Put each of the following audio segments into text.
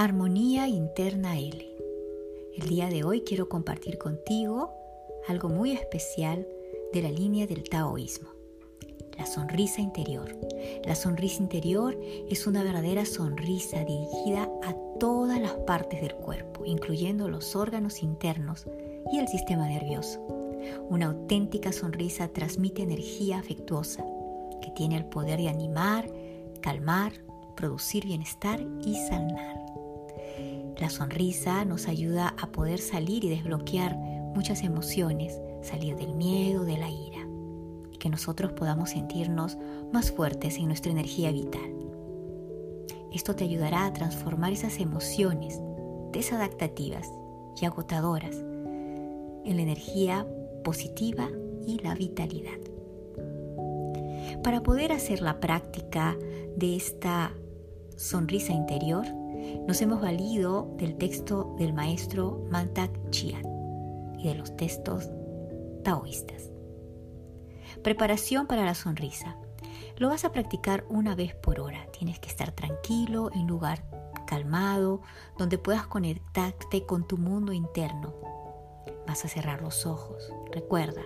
Armonía Interna L. El día de hoy quiero compartir contigo algo muy especial de la línea del taoísmo, la sonrisa interior. La sonrisa interior es una verdadera sonrisa dirigida a todas las partes del cuerpo, incluyendo los órganos internos y el sistema nervioso. Una auténtica sonrisa transmite energía afectuosa que tiene el poder de animar, calmar, producir bienestar y sanar. La sonrisa nos ayuda a poder salir y desbloquear muchas emociones, salir del miedo, de la ira, y que nosotros podamos sentirnos más fuertes en nuestra energía vital. Esto te ayudará a transformar esas emociones desadaptativas y agotadoras en la energía positiva y la vitalidad. Para poder hacer la práctica de esta sonrisa interior, nos hemos valido del texto del maestro Mantak Chiat y de los textos taoístas. Preparación para la sonrisa. Lo vas a practicar una vez por hora. Tienes que estar tranquilo, en lugar calmado, donde puedas conectarte con tu mundo interno. Vas a cerrar los ojos. Recuerda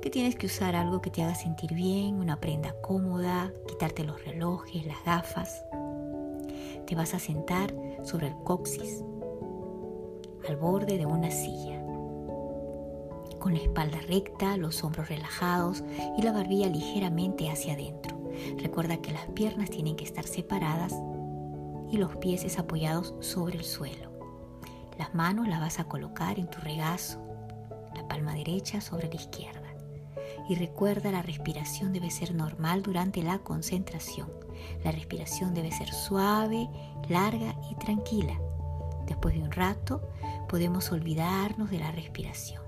que tienes que usar algo que te haga sentir bien, una prenda cómoda, quitarte los relojes, las gafas. Te vas a sentar sobre el coxis, al borde de una silla, con la espalda recta, los hombros relajados y la barbilla ligeramente hacia adentro. Recuerda que las piernas tienen que estar separadas y los pies apoyados sobre el suelo. Las manos las vas a colocar en tu regazo, la palma derecha sobre la izquierda y recuerda la respiración debe ser normal durante la concentración. La respiración debe ser suave, larga y tranquila. Después de un rato podemos olvidarnos de la respiración.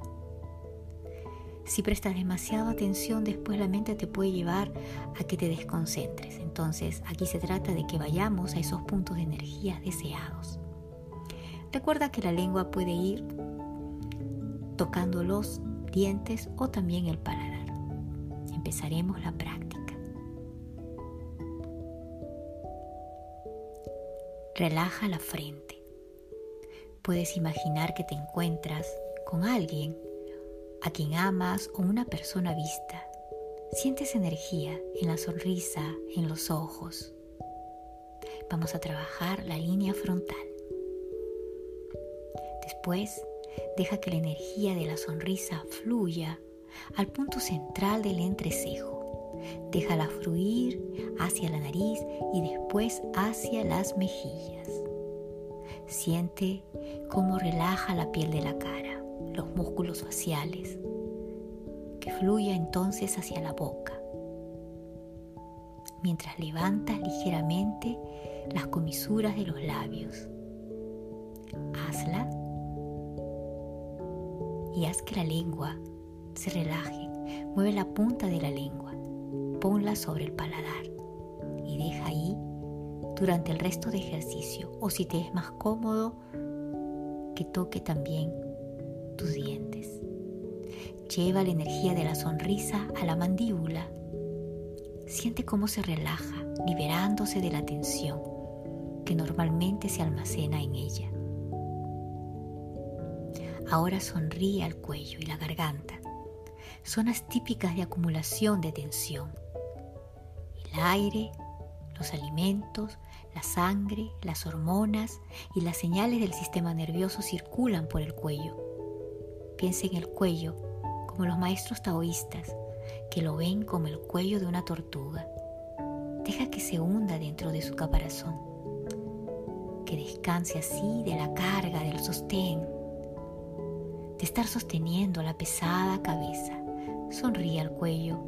Si prestas demasiada atención, después la mente te puede llevar a que te desconcentres. Entonces, aquí se trata de que vayamos a esos puntos de energía deseados. Recuerda que la lengua puede ir tocando los dientes o también el paladar empezaremos la práctica. Relaja la frente. Puedes imaginar que te encuentras con alguien a quien amas o una persona vista. Sientes energía en la sonrisa, en los ojos. Vamos a trabajar la línea frontal. Después, deja que la energía de la sonrisa fluya al punto central del entrecejo. Déjala fluir hacia la nariz y después hacia las mejillas. Siente cómo relaja la piel de la cara, los músculos faciales, que fluya entonces hacia la boca. Mientras levantas ligeramente las comisuras de los labios. Hazla y haz que la lengua se relaje. Mueve la punta de la lengua, ponla sobre el paladar y deja ahí durante el resto de ejercicio o si te es más cómodo que toque también tus dientes. Lleva la energía de la sonrisa a la mandíbula. Siente cómo se relaja, liberándose de la tensión que normalmente se almacena en ella. Ahora sonríe al cuello y la garganta zonas típicas de acumulación de tensión. El aire, los alimentos, la sangre, las hormonas y las señales del sistema nervioso circulan por el cuello. Piensa en el cuello como los maestros taoístas, que lo ven como el cuello de una tortuga. Deja que se hunda dentro de su caparazón, que descanse así de la carga, del sostén, de estar sosteniendo la pesada cabeza. Sonríe al cuello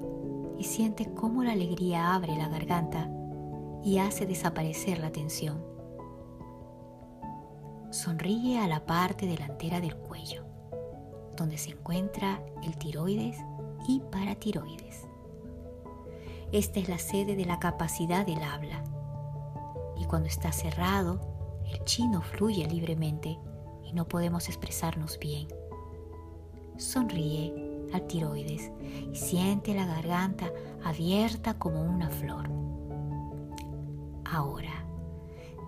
y siente cómo la alegría abre la garganta y hace desaparecer la tensión. Sonríe a la parte delantera del cuello, donde se encuentra el tiroides y paratiroides. Esta es la sede de la capacidad del habla. Y cuando está cerrado, el chino fluye libremente y no podemos expresarnos bien. Sonríe tiroides y siente la garganta abierta como una flor. Ahora,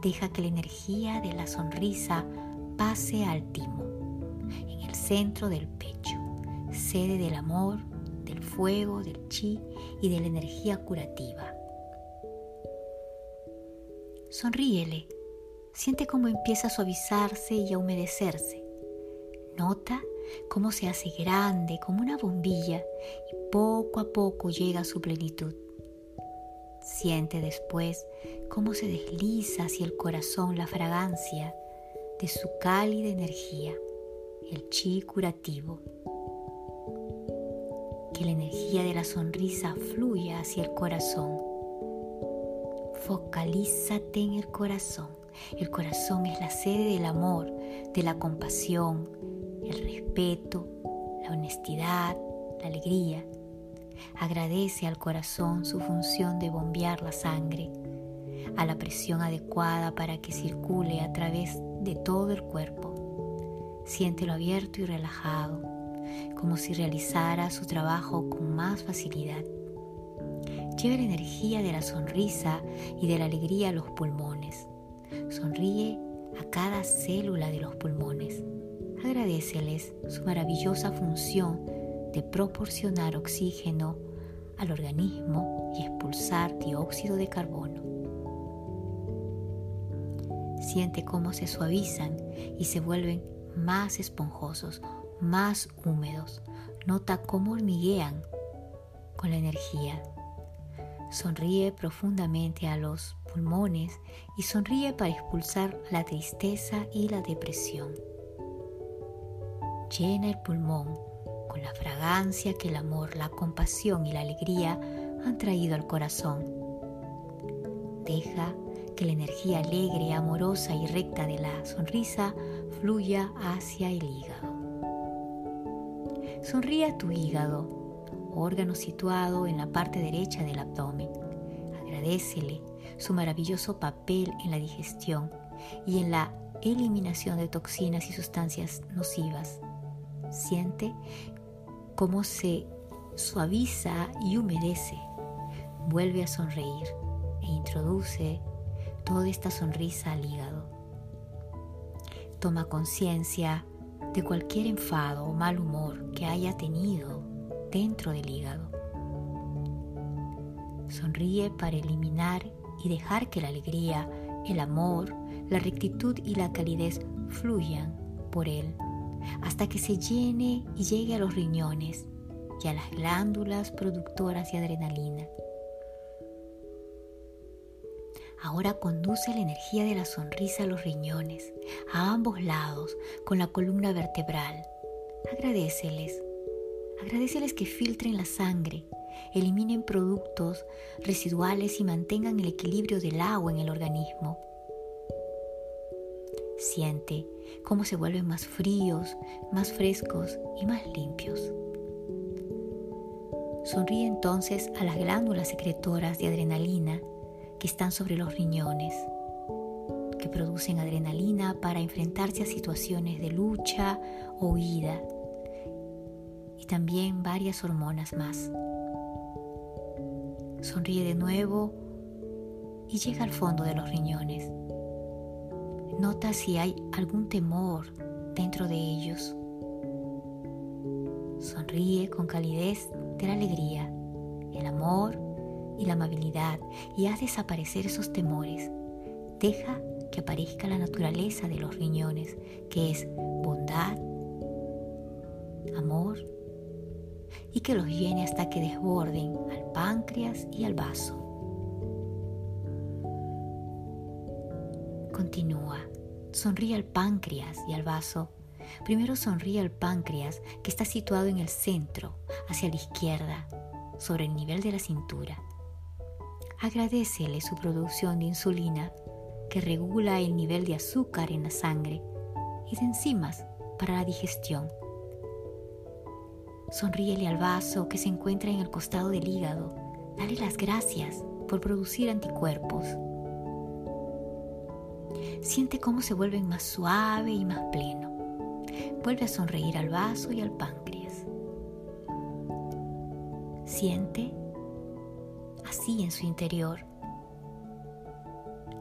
Deja que la energía de la sonrisa pase al timo, en el centro del pecho, sede del amor, del fuego, del chi y de la energía curativa. Sonríele, siente cómo empieza a suavizarse y a humedecerse. Nota cómo se hace grande como una bombilla y poco a poco llega a su plenitud. Siente después cómo se desliza hacia el corazón la fragancia de su cálida energía, el chi curativo. Que la energía de la sonrisa fluya hacia el corazón. Focalízate en el corazón. El corazón es la sede del amor, de la compasión, el respeto, la honestidad, la alegría. Agradece al corazón su función de bombear la sangre a la presión adecuada para que circule a través de todo el cuerpo. Siéntelo abierto y relajado, como si realizara su trabajo con más facilidad. Lleva la energía de la sonrisa y de la alegría a los pulmones. Sonríe a cada célula de los pulmones. Agradeceles su maravillosa función de proporcionar oxígeno al organismo y expulsar dióxido de carbono. Siente cómo se suavizan y se vuelven más esponjosos, más húmedos. Nota cómo hormiguean con la energía. Sonríe profundamente a los pulmones y sonríe para expulsar la tristeza y la depresión. Llena el pulmón con la fragancia que el amor, la compasión y la alegría han traído al corazón. Deja que la energía alegre, amorosa y recta de la sonrisa fluya hacia el hígado. Sonríe a tu hígado, órgano situado en la parte derecha del abdomen. Agradecele su maravilloso papel en la digestión y en la eliminación de toxinas y sustancias nocivas. Siente cómo se suaviza y humedece. Vuelve a sonreír e introduce toda esta sonrisa al hígado. Toma conciencia de cualquier enfado o mal humor que haya tenido dentro del hígado. Sonríe para eliminar y dejar que la alegría, el amor, la rectitud y la calidez fluyan por él hasta que se llene y llegue a los riñones y a las glándulas productoras de adrenalina. Ahora conduce la energía de la sonrisa a los riñones, a ambos lados, con la columna vertebral. Agradeceles. Agradeceles que filtren la sangre, eliminen productos residuales y mantengan el equilibrio del agua en el organismo. Cómo se vuelven más fríos, más frescos y más limpios. Sonríe entonces a las glándulas secretoras de adrenalina que están sobre los riñones, que producen adrenalina para enfrentarse a situaciones de lucha o huida, y también varias hormonas más. Sonríe de nuevo y llega al fondo de los riñones. Nota si hay algún temor dentro de ellos. Sonríe con calidez de la alegría, el amor y la amabilidad y haz desaparecer esos temores. Deja que aparezca la naturaleza de los riñones, que es bondad, amor, y que los llene hasta que desborden al páncreas y al vaso. Continúa, sonríe al páncreas y al vaso. Primero sonríe al páncreas que está situado en el centro, hacia la izquierda, sobre el nivel de la cintura. Agradecele su producción de insulina que regula el nivel de azúcar en la sangre y de enzimas para la digestión. Sonríele al vaso que se encuentra en el costado del hígado. Dale las gracias por producir anticuerpos. Siente cómo se vuelven más suave y más pleno. Vuelve a sonreír al vaso y al páncreas. Siente así en su interior.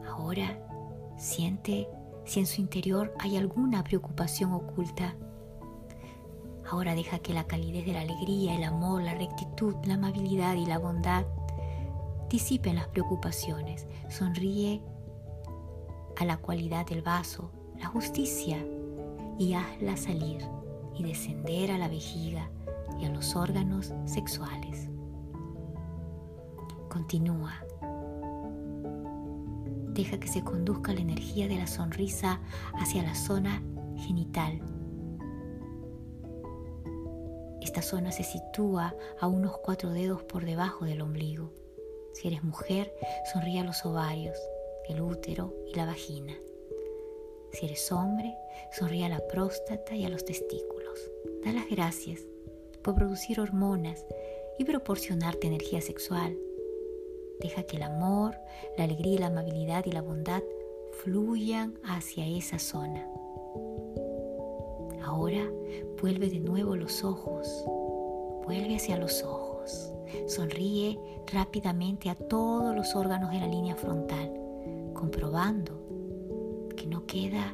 Ahora Siente si en su interior hay alguna preocupación oculta. Ahora deja que la calidez de la alegría, el amor, la rectitud, la amabilidad y la bondad disipen las preocupaciones. Sonríe a la cualidad del vaso, la justicia, y hazla salir y descender a la vejiga y a los órganos sexuales. Continúa. Deja que se conduzca la energía de la sonrisa hacia la zona genital. Esta zona se sitúa a unos cuatro dedos por debajo del ombligo. Si eres mujer, sonríe a los ovarios, el útero y la vagina. Si eres hombre, sonríe a la próstata y a los testículos. Da las gracias por producir hormonas y proporcionarte energía sexual. Deja que el amor, la alegría, la amabilidad y la bondad fluyan hacia esa zona. Ahora vuelve de nuevo los ojos, vuelve hacia los ojos. Sonríe rápidamente a todos los órganos de la línea frontal, comprobando que no queda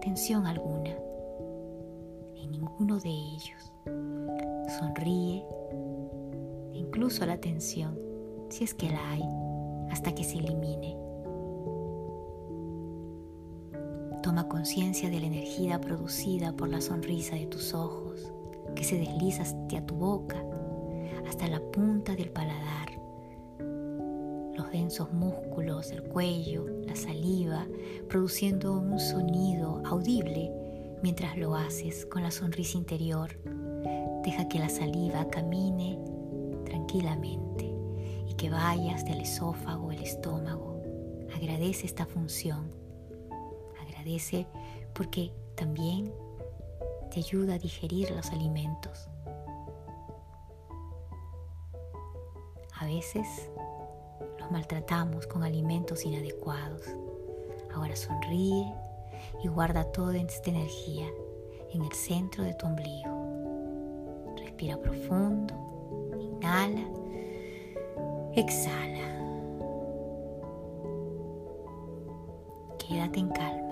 tensión alguna en ninguno de ellos sonríe, incluso la tensión, si es que la hay, hasta que se elimine. Toma conciencia de la energía producida por la sonrisa de tus ojos, que se desliza hacia tu boca, hasta la punta del paladar. Los densos músculos del cuello, la saliva, produciendo un sonido audible mientras lo haces con la sonrisa interior Deja que la saliva camine tranquilamente y que vayas del esófago al estómago. Agradece esta función. Agradece porque también te ayuda a digerir los alimentos. A veces maltratamos con alimentos inadecuados. Ahora sonríe y guarda toda esta energía en el centro de tu ombligo. Respira profundo. Inhala. Exhala. Quédate en calma.